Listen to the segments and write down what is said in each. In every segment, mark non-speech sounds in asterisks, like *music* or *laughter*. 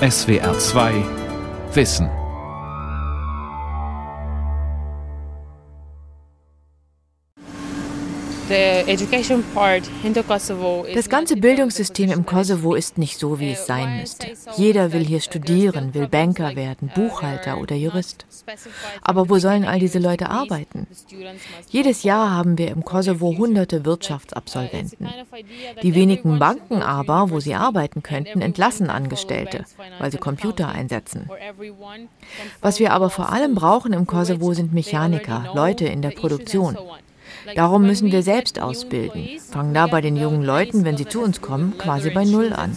SWR 2 Wissen. Das ganze Bildungssystem im Kosovo ist nicht so, wie es sein müsste. Jeder will hier studieren, will Banker werden, Buchhalter oder Jurist. Aber wo sollen all diese Leute arbeiten? Jedes Jahr haben wir im Kosovo hunderte Wirtschaftsabsolventen. Die wenigen Banken aber, wo sie arbeiten könnten, entlassen Angestellte, weil sie Computer einsetzen. Was wir aber vor allem brauchen im Kosovo sind Mechaniker, Leute in der Produktion. Darum müssen wir selbst ausbilden, fangen da bei den jungen Leuten, wenn sie zu uns kommen, quasi bei Null an.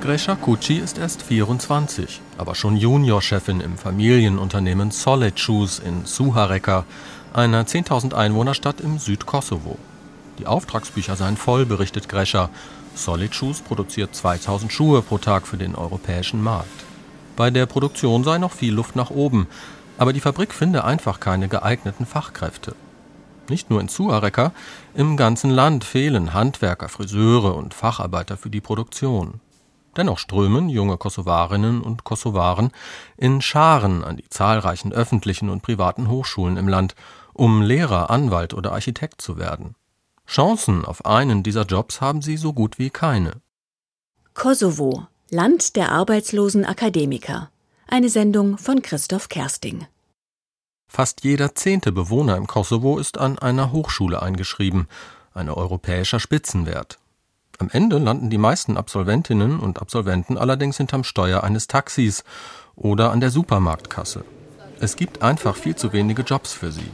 Gresha Kuci ist erst 24, aber schon Juniorchefin im Familienunternehmen Solid Shoes in Suhareka, einer 10.000 Einwohnerstadt im Südkosovo. Die Auftragsbücher seien voll, berichtet Gresha. Solid Shoes produziert 2000 Schuhe pro Tag für den europäischen Markt. Bei der Produktion sei noch viel Luft nach oben. Aber die Fabrik finde einfach keine geeigneten Fachkräfte. Nicht nur in Suareka, im ganzen Land fehlen Handwerker, Friseure und Facharbeiter für die Produktion. Dennoch strömen junge Kosovarinnen und Kosovaren in Scharen an die zahlreichen öffentlichen und privaten Hochschulen im Land, um Lehrer, Anwalt oder Architekt zu werden. Chancen auf einen dieser Jobs haben sie so gut wie keine. Kosovo, Land der arbeitslosen Akademiker. Eine Sendung von Christoph Kersting. Fast jeder zehnte Bewohner im Kosovo ist an einer Hochschule eingeschrieben, ein europäischer Spitzenwert. Am Ende landen die meisten Absolventinnen und Absolventen allerdings hinterm Steuer eines Taxis oder an der Supermarktkasse. Es gibt einfach viel zu wenige Jobs für sie.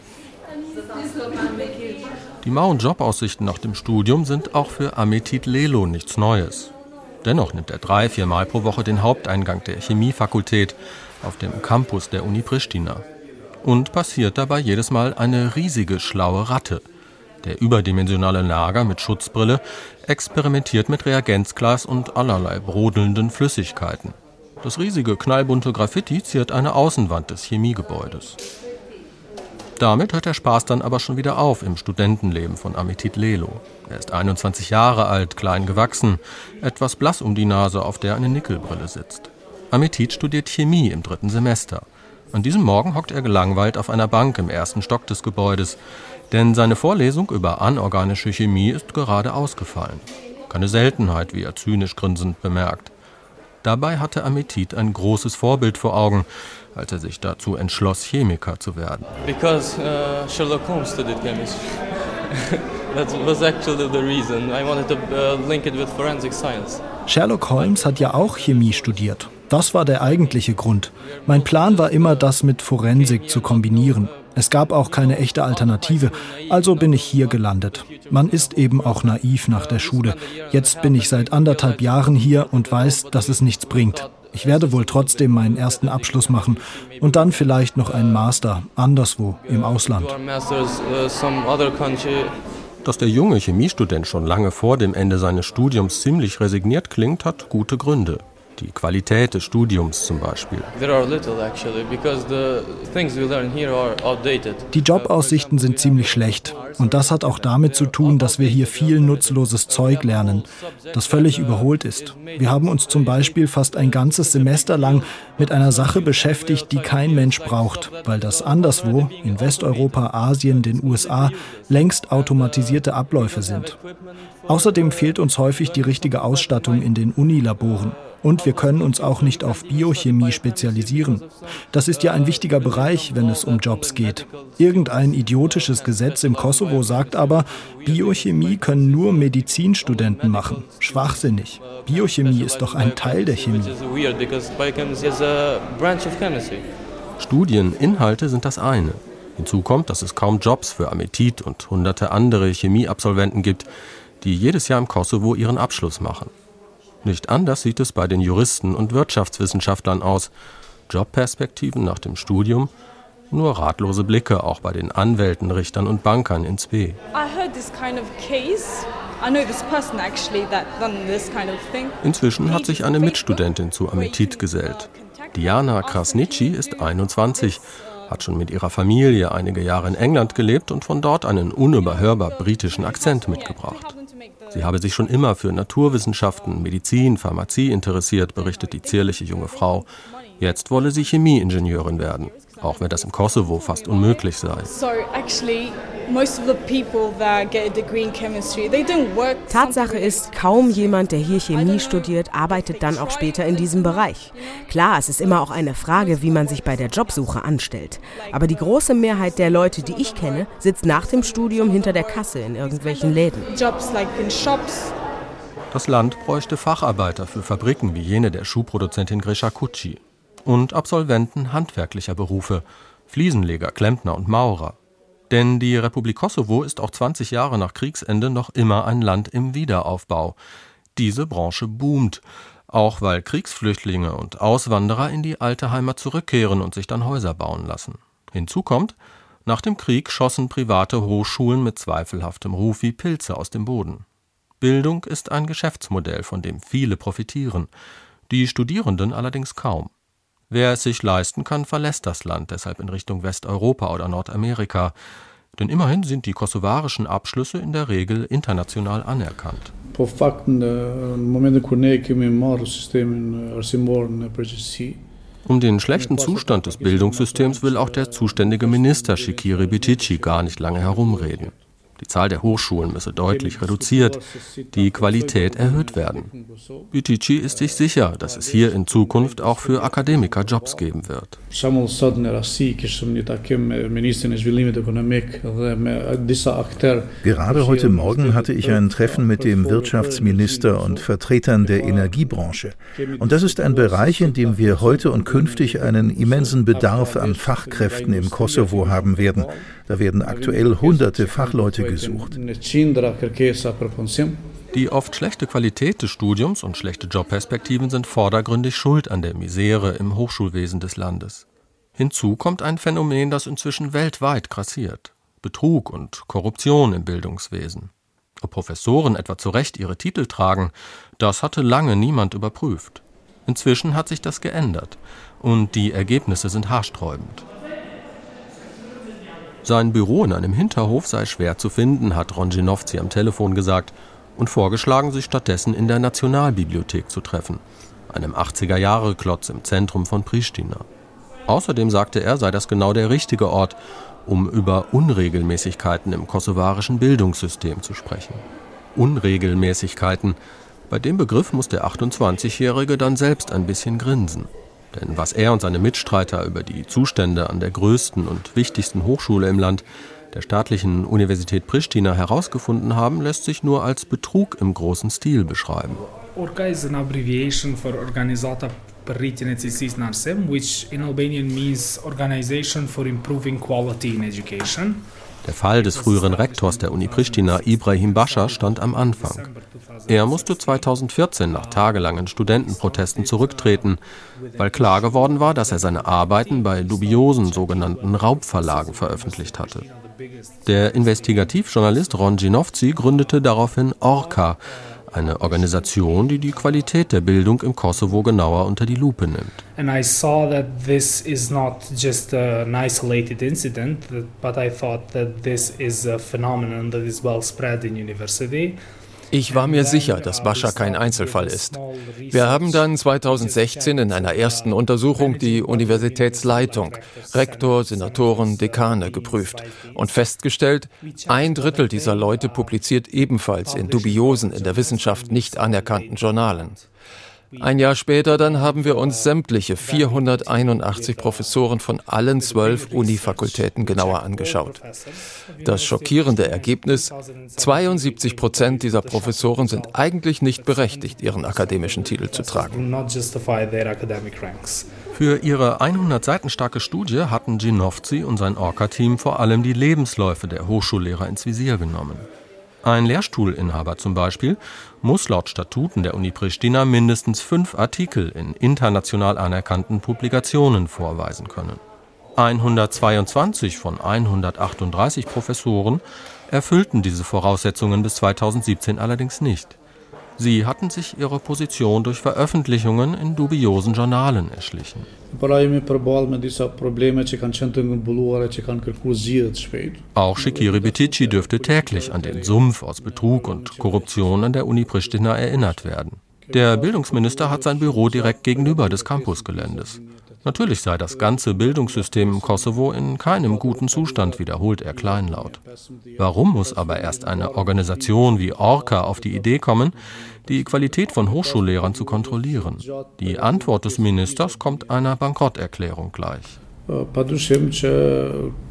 Die mauen Jobaussichten nach dem Studium sind auch für Ametit Lelo nichts Neues. Dennoch nimmt er drei, viermal pro Woche den Haupteingang der Chemiefakultät auf dem Campus der Uni Pristina. Und passiert dabei jedes Mal eine riesige schlaue Ratte. Der überdimensionale Lager mit Schutzbrille experimentiert mit Reagenzglas und allerlei brodelnden Flüssigkeiten. Das riesige knallbunte Graffiti ziert eine Außenwand des Chemiegebäudes. Damit hört der Spaß dann aber schon wieder auf im Studentenleben von Ametit Lelo. Er ist 21 Jahre alt, klein gewachsen, etwas blass um die Nase, auf der eine Nickelbrille sitzt. Ametit studiert Chemie im dritten Semester. An diesem Morgen hockt er gelangweilt auf einer Bank im ersten Stock des Gebäudes, denn seine Vorlesung über anorganische Chemie ist gerade ausgefallen. Keine Seltenheit, wie er zynisch grinsend bemerkt. Dabei hatte Ametit ein großes Vorbild vor Augen, als er sich dazu entschloss, Chemiker zu werden. Because uh, Sherlock Holmes studied chemistry. *laughs* That was actually the reason. I wanted to uh, link it with forensic science. Sherlock Holmes hat ja auch Chemie studiert. Das war der eigentliche Grund. Mein Plan war immer, das mit Forensik zu kombinieren. Es gab auch keine echte Alternative, also bin ich hier gelandet. Man ist eben auch naiv nach der Schule. Jetzt bin ich seit anderthalb Jahren hier und weiß, dass es nichts bringt. Ich werde wohl trotzdem meinen ersten Abschluss machen und dann vielleicht noch einen Master anderswo im Ausland. Dass der junge Chemiestudent schon lange vor dem Ende seines Studiums ziemlich resigniert klingt, hat gute Gründe die Qualität des Studiums zum Beispiel. Die Jobaussichten sind ziemlich schlecht. Und das hat auch damit zu tun, dass wir hier viel nutzloses Zeug lernen, das völlig überholt ist. Wir haben uns zum Beispiel fast ein ganzes Semester lang mit einer Sache beschäftigt, die kein Mensch braucht, weil das anderswo, in Westeuropa, Asien, den USA, längst automatisierte Abläufe sind. Außerdem fehlt uns häufig die richtige Ausstattung in den Unilaboren. Und wir können uns auch nicht auf Biochemie spezialisieren. Das ist ja ein wichtiger Bereich, wenn es um Jobs geht. Irgendein idiotisches Gesetz im Kosovo sagt aber, Biochemie können nur Medizinstudenten machen. Schwachsinnig. Biochemie ist doch ein Teil der Chemie. Studieninhalte sind das eine. Hinzu kommt, dass es kaum Jobs für Ametit und hunderte andere Chemieabsolventen gibt, die jedes Jahr im Kosovo ihren Abschluss machen. Nicht anders sieht es bei den Juristen und Wirtschaftswissenschaftlern aus. Jobperspektiven nach dem Studium, nur ratlose Blicke auch bei den Anwälten, Richtern und Bankern ins B. Inzwischen hat sich eine Mitstudentin zu Ametit gesellt. Diana Krasnitschi ist 21, hat schon mit ihrer Familie einige Jahre in England gelebt und von dort einen unüberhörbar britischen Akzent mitgebracht. Sie habe sich schon immer für Naturwissenschaften, Medizin, Pharmazie interessiert, berichtet die zierliche junge Frau. Jetzt wolle sie Chemieingenieurin werden, auch wenn das im Kosovo fast unmöglich sei. Tatsache ist, kaum jemand, der hier Chemie studiert, arbeitet dann auch später in diesem Bereich. Klar, es ist immer auch eine Frage, wie man sich bei der Jobsuche anstellt. Aber die große Mehrheit der Leute, die ich kenne, sitzt nach dem Studium hinter der Kasse in irgendwelchen Läden. Das Land bräuchte Facharbeiter für Fabriken wie jene der Schuhproduzentin Grisha Kutschi und Absolventen handwerklicher Berufe, Fliesenleger, Klempner und Maurer. Denn die Republik Kosovo ist auch 20 Jahre nach Kriegsende noch immer ein Land im Wiederaufbau. Diese Branche boomt, auch weil Kriegsflüchtlinge und Auswanderer in die alte Heimat zurückkehren und sich dann Häuser bauen lassen. Hinzu kommt, nach dem Krieg schossen private Hochschulen mit zweifelhaftem Ruf wie Pilze aus dem Boden. Bildung ist ein Geschäftsmodell, von dem viele profitieren, die Studierenden allerdings kaum. Wer es sich leisten kann, verlässt das Land deshalb in Richtung Westeuropa oder Nordamerika. Denn immerhin sind die kosovarischen Abschlüsse in der Regel international anerkannt. Um den schlechten Zustand des Bildungssystems will auch der zuständige Minister Shikiri Bitici gar nicht lange herumreden. Die Zahl der Hochschulen müsse deutlich reduziert, die Qualität erhöht werden. Bitici ist sich sicher, dass es hier in Zukunft auch für Akademiker Jobs geben wird. Gerade heute Morgen hatte ich ein Treffen mit dem Wirtschaftsminister und Vertretern der Energiebranche. Und das ist ein Bereich, in dem wir heute und künftig einen immensen Bedarf an Fachkräften im Kosovo haben werden. Da werden aktuell hunderte Fachleute gesucht. Die oft schlechte Qualität des Studiums und schlechte Jobperspektiven sind vordergründig schuld an der Misere im Hochschulwesen des Landes. Hinzu kommt ein Phänomen, das inzwischen weltweit grassiert. Betrug und Korruption im Bildungswesen. Ob Professoren etwa zu Recht ihre Titel tragen, das hatte lange niemand überprüft. Inzwischen hat sich das geändert und die Ergebnisse sind haarsträubend. Sein Büro in einem Hinterhof sei schwer zu finden, hat Ronjinovci am Telefon gesagt und vorgeschlagen, sich stattdessen in der Nationalbibliothek zu treffen, einem 80er-Jahre-Klotz im Zentrum von Pristina. Außerdem sagte er, sei das genau der richtige Ort, um über Unregelmäßigkeiten im kosovarischen Bildungssystem zu sprechen. Unregelmäßigkeiten. Bei dem Begriff muss der 28-Jährige dann selbst ein bisschen grinsen. Denn was er und seine Mitstreiter über die Zustände an der größten und wichtigsten Hochschule im Land, der staatlichen Universität Pristina, herausgefunden haben, lässt sich nur als Betrug im großen Stil beschreiben. Orca is an abbreviation for Organizata Narsem, which in Albanian means Organization for Improving Quality in Education. Der Fall des früheren Rektors der Uni Pristina, Ibrahim Bascha, stand am Anfang. Er musste 2014 nach tagelangen Studentenprotesten zurücktreten, weil klar geworden war, dass er seine Arbeiten bei dubiosen sogenannten Raubverlagen veröffentlicht hatte. Der Investigativjournalist Ron Ginovci gründete daraufhin Orca, eine Organisation, die die Qualität der Bildung im Kosovo genauer unter die Lupe nimmt. And I saw that this is not just an isolated incident, well. Ich war mir sicher, dass Bascha kein Einzelfall ist. Wir haben dann 2016 in einer ersten Untersuchung die Universitätsleitung, Rektor, Senatoren, Dekane geprüft und festgestellt, ein Drittel dieser Leute publiziert ebenfalls in dubiosen, in der Wissenschaft nicht anerkannten Journalen. Ein Jahr später dann haben wir uns sämtliche 481 Professoren von allen zwölf Unifakultäten genauer angeschaut. Das schockierende Ergebnis, 72 Prozent dieser Professoren sind eigentlich nicht berechtigt, ihren akademischen Titel zu tragen. Für ihre 100 Seiten starke Studie hatten Ginovci und sein Orca-Team vor allem die Lebensläufe der Hochschullehrer ins Visier genommen. Ein Lehrstuhlinhaber zum Beispiel muss laut Statuten der Uni Pristina mindestens fünf Artikel in international anerkannten Publikationen vorweisen können. 122 von 138 Professoren erfüllten diese Voraussetzungen bis 2017 allerdings nicht. Sie hatten sich ihre Position durch Veröffentlichungen in dubiosen Journalen erschlichen. Auch Shikiri Betici dürfte täglich an den Sumpf aus Betrug und Korruption an der Uni Pristina erinnert werden. Der Bildungsminister hat sein Büro direkt gegenüber des Campusgeländes. Natürlich sei das ganze Bildungssystem im Kosovo in keinem guten Zustand, wiederholt er kleinlaut. Warum muss aber erst eine Organisation wie Orca auf die Idee kommen, die Qualität von Hochschullehrern zu kontrollieren? Die Antwort des Ministers kommt einer Bankrotterklärung gleich. Padušim čia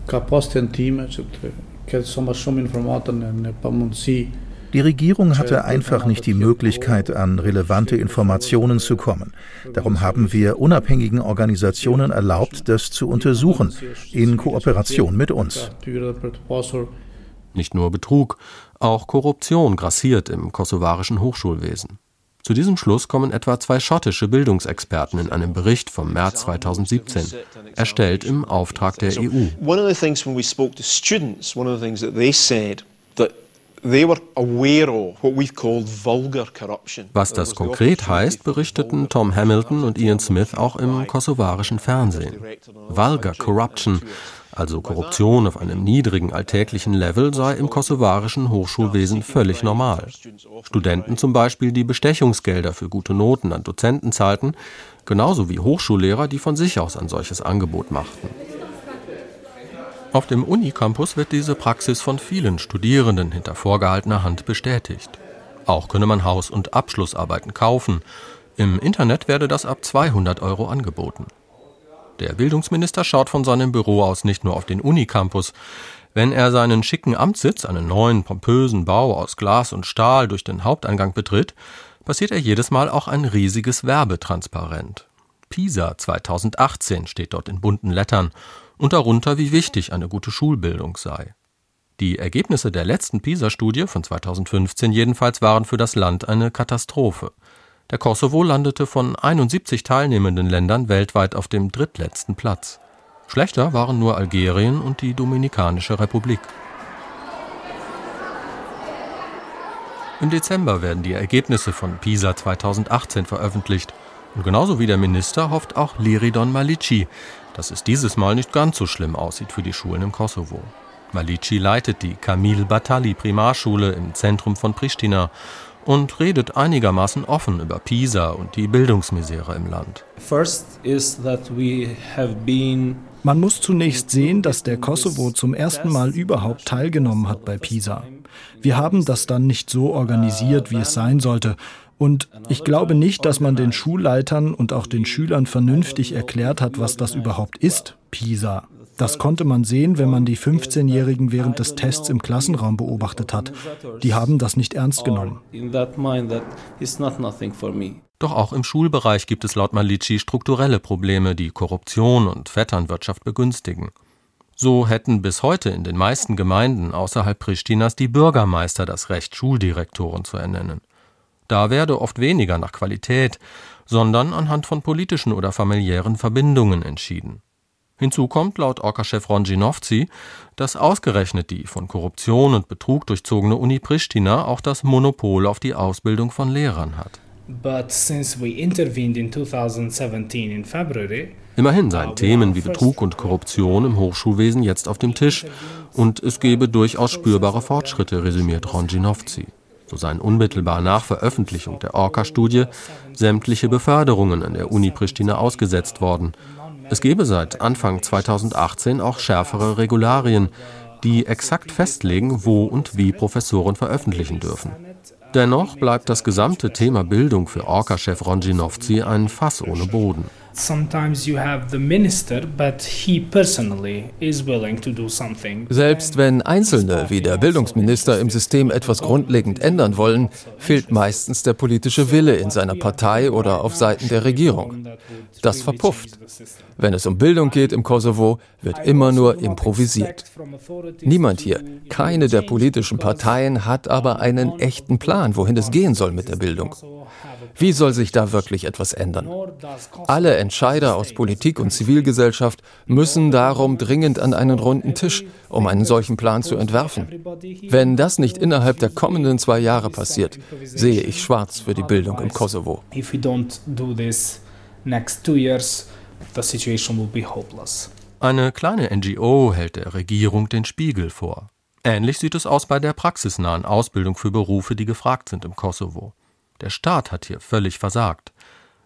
ką postentime, čia som aš shumë informata ne pamunsi die Regierung hatte einfach nicht die Möglichkeit, an relevante Informationen zu kommen. Darum haben wir unabhängigen Organisationen erlaubt, das zu untersuchen, in Kooperation mit uns. Nicht nur Betrug, auch Korruption grassiert im kosovarischen Hochschulwesen. Zu diesem Schluss kommen etwa zwei schottische Bildungsexperten in einem Bericht vom März 2017, erstellt im Auftrag der EU. One of the things when we spoke to students, one of the things that they said was das konkret heißt, berichteten Tom Hamilton und Ian Smith auch im kosovarischen Fernsehen. Vulgar Corruption, also Korruption auf einem niedrigen alltäglichen Level, sei im kosovarischen Hochschulwesen völlig normal. Studenten zum Beispiel, die Bestechungsgelder für gute Noten an Dozenten zahlten, genauso wie Hochschullehrer, die von sich aus ein solches Angebot machten. Auf dem Unicampus wird diese Praxis von vielen Studierenden hinter vorgehaltener Hand bestätigt. Auch könne man Haus- und Abschlussarbeiten kaufen. Im Internet werde das ab 200 Euro angeboten. Der Bildungsminister schaut von seinem Büro aus nicht nur auf den Unicampus. Wenn er seinen schicken Amtssitz, einen neuen, pompösen Bau aus Glas und Stahl, durch den Haupteingang betritt, passiert er jedes Mal auch ein riesiges Werbetransparent. PISA 2018 steht dort in bunten Lettern und darunter, wie wichtig eine gute Schulbildung sei. Die Ergebnisse der letzten PISA-Studie von 2015 jedenfalls waren für das Land eine Katastrophe. Der Kosovo landete von 71 teilnehmenden Ländern weltweit auf dem drittletzten Platz. Schlechter waren nur Algerien und die Dominikanische Republik. Im Dezember werden die Ergebnisse von PISA 2018 veröffentlicht. Und genauso wie der Minister hofft auch Liridon Malici, dass es dieses Mal nicht ganz so schlimm aussieht für die Schulen im Kosovo. Malici leitet die Kamil Batali Primarschule im Zentrum von Pristina und redet einigermaßen offen über Pisa und die Bildungsmisere im Land. Man muss zunächst sehen, dass der Kosovo zum ersten Mal überhaupt teilgenommen hat bei Pisa. Wir haben das dann nicht so organisiert, wie es sein sollte, und ich glaube nicht, dass man den Schulleitern und auch den Schülern vernünftig erklärt hat, was das überhaupt ist, PISA. Das konnte man sehen, wenn man die 15-Jährigen während des Tests im Klassenraum beobachtet hat. Die haben das nicht ernst genommen. Doch auch im Schulbereich gibt es laut Malici strukturelle Probleme, die Korruption und Vetternwirtschaft begünstigen. So hätten bis heute in den meisten Gemeinden außerhalb Pristinas die Bürgermeister das Recht, Schuldirektoren zu ernennen. Da werde oft weniger nach Qualität, sondern anhand von politischen oder familiären Verbindungen entschieden. Hinzu kommt laut Orca-Chef Ronginovci, dass ausgerechnet die von Korruption und Betrug durchzogene Uni Pristina auch das Monopol auf die Ausbildung von Lehrern hat. Immerhin seien uh, Themen wie Betrug und Korruption im Hochschulwesen jetzt auf dem Tisch und es gebe durchaus spürbare Fortschritte, resümiert Ronginovci so seien unmittelbar nach Veröffentlichung der Orca-Studie sämtliche Beförderungen an der Uni Pristina ausgesetzt worden. Es gebe seit Anfang 2018 auch schärfere Regularien, die exakt festlegen, wo und wie Professoren veröffentlichen dürfen. Dennoch bleibt das gesamte Thema Bildung für Orca-Chef Ronginovci ein Fass ohne Boden. Selbst wenn Einzelne wie der Bildungsminister im System etwas grundlegend ändern wollen, fehlt meistens der politische Wille in seiner Partei oder auf Seiten der Regierung. Das verpufft. Wenn es um Bildung geht im Kosovo, wird immer nur improvisiert. Niemand hier, keine der politischen Parteien hat aber einen echten Plan, wohin es gehen soll mit der Bildung. Wie soll sich da wirklich etwas ändern? Alle Entscheider aus Politik und Zivilgesellschaft müssen darum dringend an einen runden Tisch, um einen solchen Plan zu entwerfen. Wenn das nicht innerhalb der kommenden zwei Jahre passiert, sehe ich schwarz für die Bildung im Kosovo. Eine kleine NGO hält der Regierung den Spiegel vor. Ähnlich sieht es aus bei der praxisnahen Ausbildung für Berufe, die gefragt sind im Kosovo. Der Staat hat hier völlig versagt.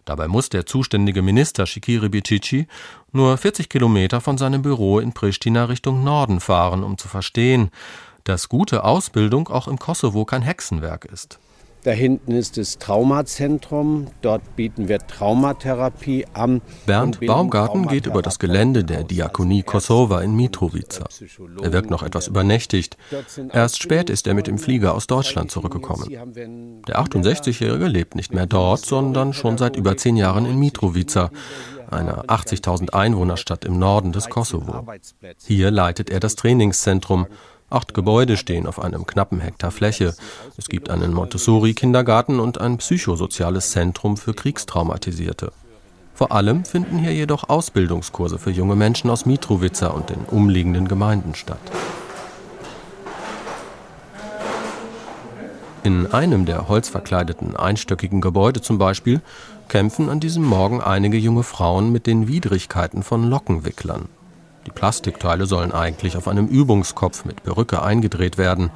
Dabei muss der zuständige Minister Shikiri Bicici nur 40 Kilometer von seinem Büro in Pristina Richtung Norden fahren, um zu verstehen, dass gute Ausbildung auch im Kosovo kein Hexenwerk ist. Da hinten ist das Traumazentrum. Dort bieten wir Traumatherapie an. Bernd Baumgarten geht über das Gelände der Diakonie Kosova in Mitrovica. Er wirkt noch etwas übernächtigt. Erst spät ist er mit dem Flieger aus Deutschland zurückgekommen. Der 68-Jährige lebt nicht mehr dort, sondern schon seit über zehn Jahren in Mitrovica, einer 80.000 Einwohnerstadt im Norden des Kosovo. Hier leitet er das Trainingszentrum Acht Gebäude stehen auf einem knappen Hektar Fläche. Es gibt einen Montessori-Kindergarten und ein psychosoziales Zentrum für Kriegstraumatisierte. Vor allem finden hier jedoch Ausbildungskurse für junge Menschen aus Mitrovica und den umliegenden Gemeinden statt. In einem der holzverkleideten einstöckigen Gebäude zum Beispiel kämpfen an diesem Morgen einige junge Frauen mit den Widrigkeiten von Lockenwicklern. Die Plastikteile sollen eigentlich auf einem Übungskopf mit Perücke eingedreht werden,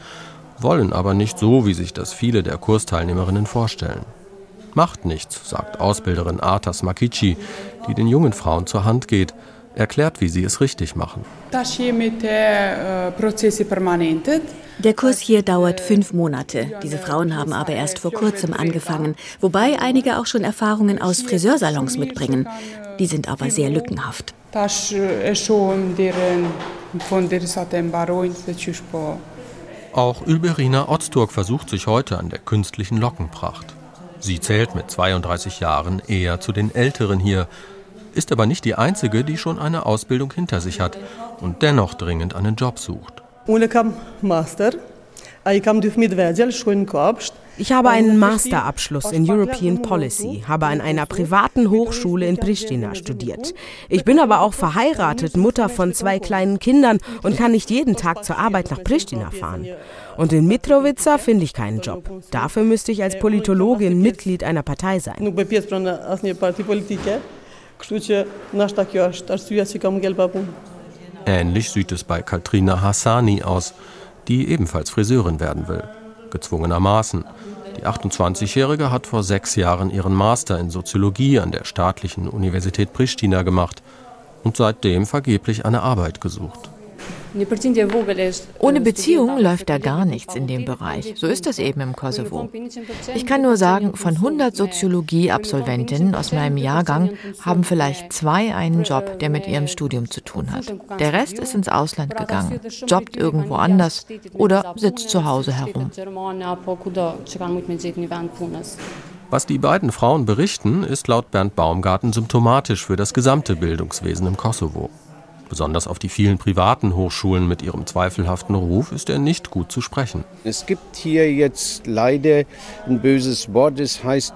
wollen aber nicht so, wie sich das viele der Kursteilnehmerinnen vorstellen. Macht nichts, sagt Ausbilderin Artas Makici, die den jungen Frauen zur Hand geht, erklärt, wie sie es richtig machen. Der Kurs hier dauert fünf Monate. Diese Frauen haben aber erst vor kurzem angefangen, wobei einige auch schon Erfahrungen aus Friseursalons mitbringen. Die sind aber sehr lückenhaft. Auch Ülberina Ozturk versucht sich heute an der künstlichen Lockenpracht. Sie zählt mit 32 Jahren eher zu den Älteren hier, ist aber nicht die einzige, die schon eine Ausbildung hinter sich hat und dennoch dringend einen Job sucht. Ich habe einen Masterabschluss in European Policy, habe an einer privaten Hochschule in Pristina studiert. Ich bin aber auch verheiratet, Mutter von zwei kleinen Kindern und kann nicht jeden Tag zur Arbeit nach Pristina fahren. Und in Mitrovica finde ich keinen Job. Dafür müsste ich als Politologin Mitglied einer Partei sein. Ähnlich sieht es bei Katrina Hassani aus, die ebenfalls Friseurin werden will gezwungenermaßen. Die 28-Jährige hat vor sechs Jahren ihren Master in Soziologie an der staatlichen Universität Pristina gemacht und seitdem vergeblich eine Arbeit gesucht. Ohne Beziehung läuft da gar nichts in dem Bereich. So ist das eben im Kosovo. Ich kann nur sagen, von 100 Soziologie-Absolventinnen aus meinem Jahrgang haben vielleicht zwei einen Job, der mit ihrem Studium zu tun hat. Der Rest ist ins Ausland gegangen, jobbt irgendwo anders oder sitzt zu Hause herum. Was die beiden Frauen berichten, ist laut Bernd Baumgarten symptomatisch für das gesamte Bildungswesen im Kosovo. Besonders auf die vielen privaten Hochschulen mit ihrem zweifelhaften Ruf ist er nicht gut zu sprechen. Es gibt hier jetzt leider ein böses Wort, es heißt,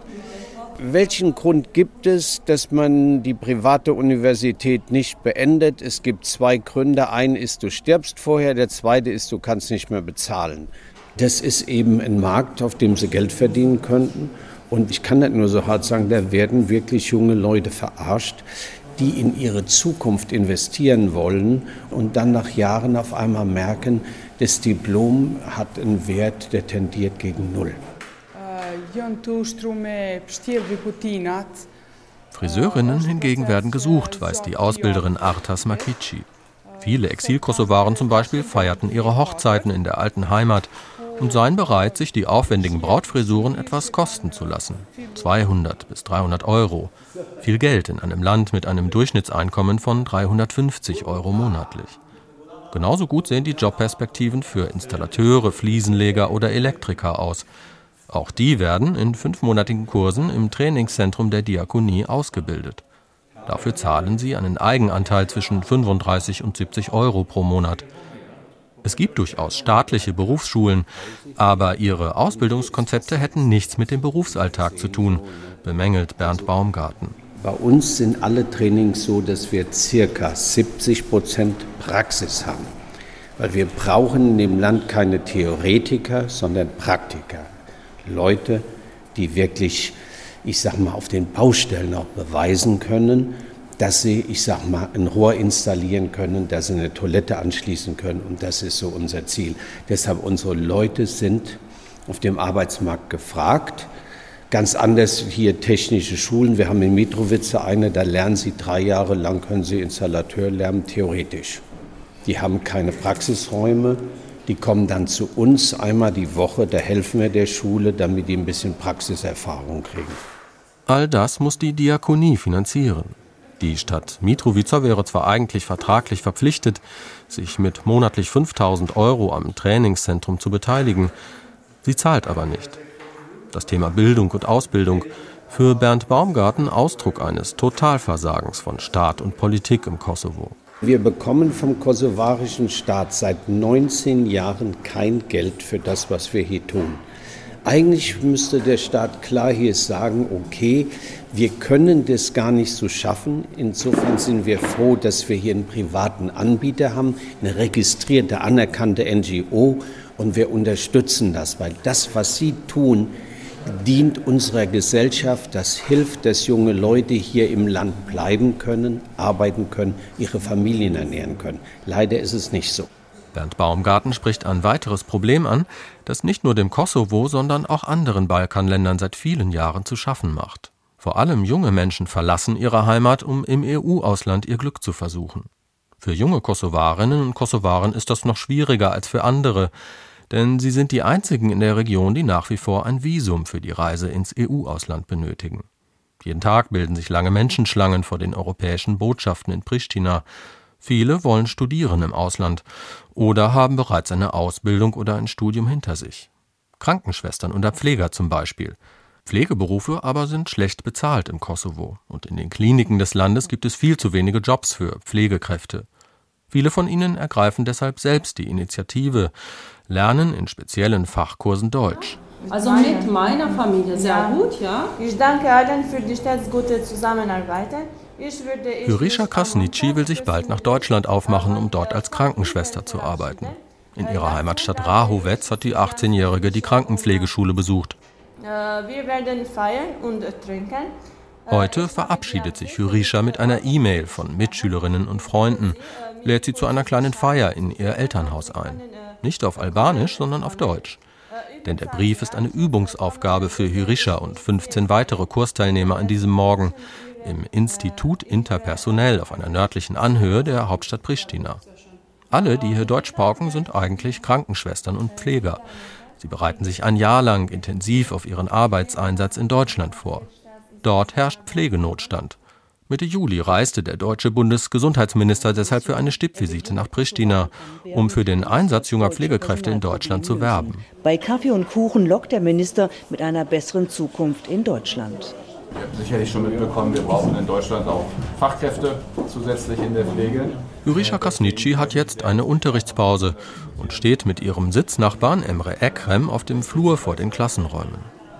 welchen Grund gibt es, dass man die private Universität nicht beendet? Es gibt zwei Gründe. Ein ist, du stirbst vorher, der zweite ist, du kannst nicht mehr bezahlen. Das ist eben ein Markt, auf dem sie Geld verdienen könnten. Und ich kann nicht nur so hart sagen, da werden wirklich junge Leute verarscht die in ihre Zukunft investieren wollen und dann nach Jahren auf einmal merken, das Diplom hat einen Wert, der tendiert gegen Null. Friseurinnen hingegen werden gesucht, weiß die Ausbilderin Artas Makici. Viele Exilkosovaren zum Beispiel feierten ihre Hochzeiten in der alten Heimat und seien bereit, sich die aufwendigen Brautfrisuren etwas kosten zu lassen. 200 bis 300 Euro. Viel Geld in einem Land mit einem Durchschnittseinkommen von 350 Euro monatlich. Genauso gut sehen die Jobperspektiven für Installateure, Fliesenleger oder Elektriker aus. Auch die werden in fünfmonatigen Kursen im Trainingszentrum der Diakonie ausgebildet. Dafür zahlen sie einen Eigenanteil zwischen 35 und 70 Euro pro Monat. Es gibt durchaus staatliche Berufsschulen, aber ihre Ausbildungskonzepte hätten nichts mit dem Berufsalltag zu tun, bemängelt Bernd Baumgarten. Bei uns sind alle Trainings so, dass wir circa 70 Prozent Praxis haben. Weil wir brauchen in dem Land keine Theoretiker, sondern Praktiker. Leute, die wirklich, ich sag mal, auf den Baustellen auch beweisen können, dass sie, ich sag mal, ein Rohr installieren können, dass sie eine Toilette anschließen können. Und das ist so unser Ziel. Deshalb unsere Leute sind auf dem Arbeitsmarkt gefragt. Ganz anders hier technische Schulen. Wir haben in Mitrovice eine, da lernen Sie drei Jahre lang, können Sie Installateur lernen, theoretisch. Die haben keine Praxisräume. Die kommen dann zu uns einmal die Woche, da helfen wir der Schule, damit die ein bisschen Praxiserfahrung kriegen. All das muss die Diakonie finanzieren. Die Stadt Mitrovica wäre zwar eigentlich vertraglich verpflichtet, sich mit monatlich 5000 Euro am Trainingszentrum zu beteiligen. Sie zahlt aber nicht. Das Thema Bildung und Ausbildung für Bernd Baumgarten Ausdruck eines Totalversagens von Staat und Politik im Kosovo. Wir bekommen vom kosovarischen Staat seit 19 Jahren kein Geld für das, was wir hier tun. Eigentlich müsste der Staat klar hier sagen, okay, wir können das gar nicht so schaffen. Insofern sind wir froh, dass wir hier einen privaten Anbieter haben, eine registrierte, anerkannte NGO und wir unterstützen das, weil das, was sie tun, dient unserer Gesellschaft, das hilft, dass junge Leute hier im Land bleiben können, arbeiten können, ihre Familien ernähren können. Leider ist es nicht so. Bernd Baumgarten spricht ein weiteres Problem an, das nicht nur dem Kosovo, sondern auch anderen Balkanländern seit vielen Jahren zu schaffen macht. Vor allem junge Menschen verlassen ihre Heimat, um im EU-Ausland ihr Glück zu versuchen. Für junge Kosovarinnen und Kosovaren ist das noch schwieriger als für andere, denn sie sind die einzigen in der Region, die nach wie vor ein Visum für die Reise ins EU-Ausland benötigen. Jeden Tag bilden sich lange Menschenschlangen vor den europäischen Botschaften in Pristina. Viele wollen studieren im Ausland oder haben bereits eine Ausbildung oder ein Studium hinter sich. Krankenschwestern oder Pfleger zum Beispiel. Pflegeberufe aber sind schlecht bezahlt im Kosovo und in den Kliniken des Landes gibt es viel zu wenige Jobs für Pflegekräfte. Viele von ihnen ergreifen deshalb selbst die Initiative, lernen in speziellen Fachkursen Deutsch. Also mit meiner Familie sehr gut, ja. Ich danke allen für die stets gute Zusammenarbeit. Hyrisha Krasnitschi will sich bald nach Deutschland aufmachen, um dort als Krankenschwester zu arbeiten. In ihrer Heimatstadt Rahovec hat die 18-Jährige die Krankenpflegeschule besucht. Äh, wir werden feiern und trinken. Äh, Heute verabschiedet sich Hyrisha mit einer E-Mail von Mitschülerinnen und Freunden, lädt sie zu einer kleinen Feier in ihr Elternhaus ein. Nicht auf Albanisch, sondern auf Deutsch. Denn der Brief ist eine Übungsaufgabe für Hyrisha und 15 weitere Kursteilnehmer an diesem Morgen im Institut Interpersonell auf einer nördlichen Anhöhe der Hauptstadt Pristina. Alle, die hier Deutsch pauken, sind eigentlich Krankenschwestern und Pfleger. Sie bereiten sich ein Jahr lang intensiv auf ihren Arbeitseinsatz in Deutschland vor. Dort herrscht Pflegenotstand. Mitte Juli reiste der deutsche Bundesgesundheitsminister deshalb für eine Stippvisite nach Pristina, um für den Einsatz junger Pflegekräfte in Deutschland zu werben. Bei Kaffee und Kuchen lockt der Minister mit einer besseren Zukunft in Deutschland. Ihr habt sicherlich schon mitbekommen, wir brauchen in Deutschland auch Fachkräfte zusätzlich in der Pflege. Jurisha Kasnitschi hat jetzt eine Unterrichtspause und steht mit ihrem Sitznachbarn Emre Ekrem auf dem Flur vor den Klassenräumen.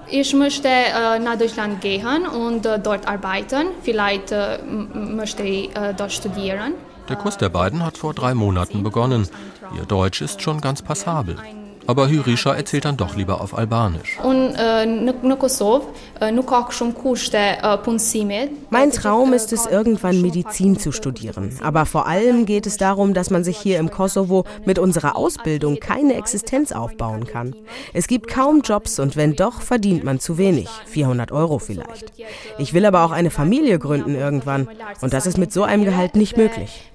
Ich möchte äh, nach Deutschland gehen und äh, dort arbeiten. Vielleicht äh, möchte ich äh, dort studieren. Der Kurs der beiden hat vor drei Monaten begonnen. Ihr Deutsch ist schon ganz passabel. Aber Hyrisha erzählt dann doch lieber auf Albanisch. Äh, äh, mein Traum ist es, irgendwann Medizin zu studieren. Aber vor allem geht es darum, dass man sich hier im Kosovo mit unserer Ausbildung keine Existenz aufbauen kann. Es gibt kaum Jobs und wenn doch, verdient man zu wenig. 400 Euro vielleicht. Ich will aber auch eine Familie gründen irgendwann. Und das ist mit so einem Gehalt nicht möglich.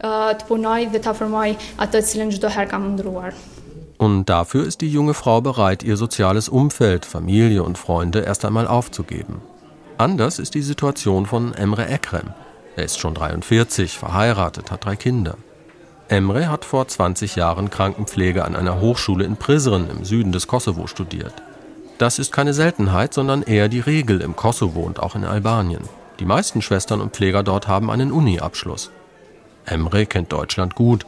Und dafür ist die junge Frau bereit, ihr soziales Umfeld, Familie und Freunde erst einmal aufzugeben. Anders ist die Situation von Emre Ekrem. Er ist schon 43, verheiratet, hat drei Kinder. Emre hat vor 20 Jahren Krankenpflege an einer Hochschule in Prizren im Süden des Kosovo studiert. Das ist keine Seltenheit, sondern eher die Regel im Kosovo und auch in Albanien. Die meisten Schwestern und Pfleger dort haben einen Uni-Abschluss. Emre kennt Deutschland gut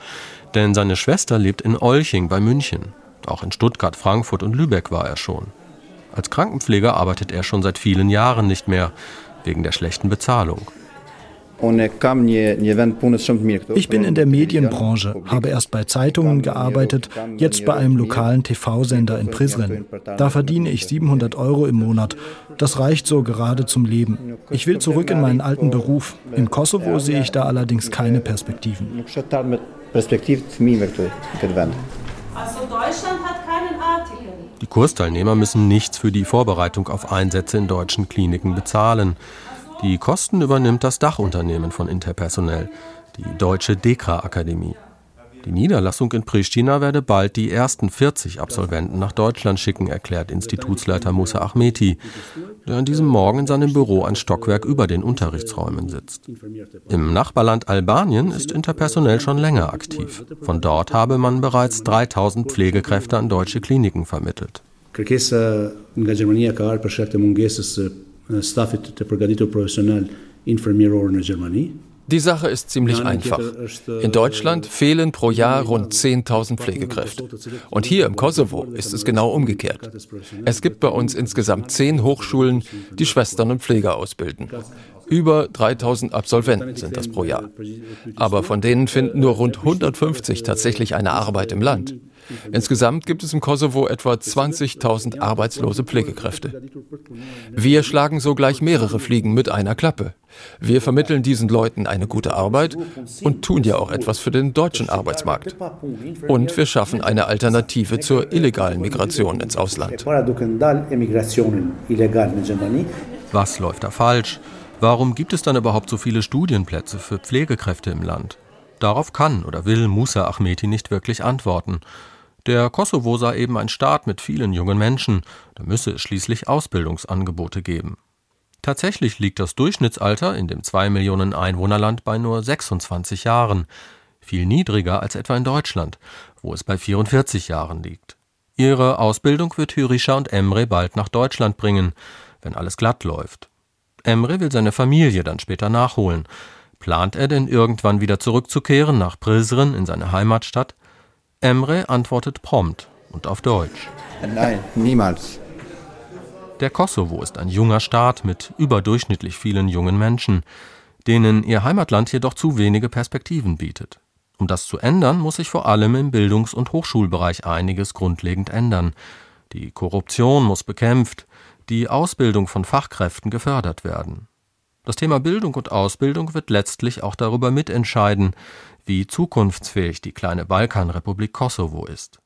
denn seine Schwester lebt in Olching bei München. Auch in Stuttgart, Frankfurt und Lübeck war er schon. Als Krankenpfleger arbeitet er schon seit vielen Jahren nicht mehr, wegen der schlechten Bezahlung. Ich bin in der Medienbranche, habe erst bei Zeitungen gearbeitet, jetzt bei einem lokalen TV-Sender in Prizren. Da verdiene ich 700 Euro im Monat. Das reicht so gerade zum Leben. Ich will zurück in meinen alten Beruf. Im Kosovo sehe ich da allerdings keine Perspektiven. Also Deutschland hat keinen Artikel. Die Kursteilnehmer müssen nichts für die Vorbereitung auf Einsätze in deutschen Kliniken bezahlen. Die Kosten übernimmt das Dachunternehmen von Interpersonell, die Deutsche Dekra Akademie. Die Niederlassung in Pristina werde bald die ersten 40 Absolventen nach Deutschland schicken, erklärt Institutsleiter Musa Ahmeti, der an diesem Morgen in seinem Büro ein Stockwerk über den Unterrichtsräumen sitzt. Im Nachbarland Albanien ist Interpersonell schon länger aktiv. Von dort habe man bereits 3000 Pflegekräfte an deutsche Kliniken vermittelt. Kërkesa nga Gjermania ka ardhur për shkak të mungesës stafit të përgatitur profesional infermieror në Gjermani. Die Sache ist ziemlich einfach. In Deutschland fehlen pro Jahr rund 10.000 Pflegekräfte. Und hier im Kosovo ist es genau umgekehrt. Es gibt bei uns insgesamt zehn Hochschulen, die Schwestern und Pfleger ausbilden. Über 3000 Absolventen sind das pro Jahr. Aber von denen finden nur rund 150 tatsächlich eine Arbeit im Land. Insgesamt gibt es im Kosovo etwa 20.000 arbeitslose Pflegekräfte. Wir schlagen sogleich mehrere Fliegen mit einer Klappe. Wir vermitteln diesen Leuten eine gute Arbeit und tun ja auch etwas für den deutschen Arbeitsmarkt. Und wir schaffen eine Alternative zur illegalen Migration ins Ausland. Was läuft da falsch? Warum gibt es dann überhaupt so viele Studienplätze für Pflegekräfte im Land? Darauf kann oder will Musa Ahmeti nicht wirklich antworten. Der Kosovo sei eben ein Staat mit vielen jungen Menschen, da müsse es schließlich Ausbildungsangebote geben. Tatsächlich liegt das Durchschnittsalter in dem 2 Millionen Einwohnerland bei nur 26 Jahren, viel niedriger als etwa in Deutschland, wo es bei 44 Jahren liegt. Ihre Ausbildung wird Hyrisha und Emre bald nach Deutschland bringen, wenn alles glatt läuft. Emre will seine Familie dann später nachholen. Plant er denn irgendwann wieder zurückzukehren nach Prizren in seine Heimatstadt? Emre antwortet prompt und auf Deutsch. Nein, niemals. Der Kosovo ist ein junger Staat mit überdurchschnittlich vielen jungen Menschen, denen ihr Heimatland jedoch zu wenige Perspektiven bietet. Um das zu ändern, muss sich vor allem im Bildungs- und Hochschulbereich einiges grundlegend ändern. Die Korruption muss bekämpft, die Ausbildung von Fachkräften gefördert werden. Das Thema Bildung und Ausbildung wird letztlich auch darüber mitentscheiden, wie zukunftsfähig die kleine Balkanrepublik Kosovo ist.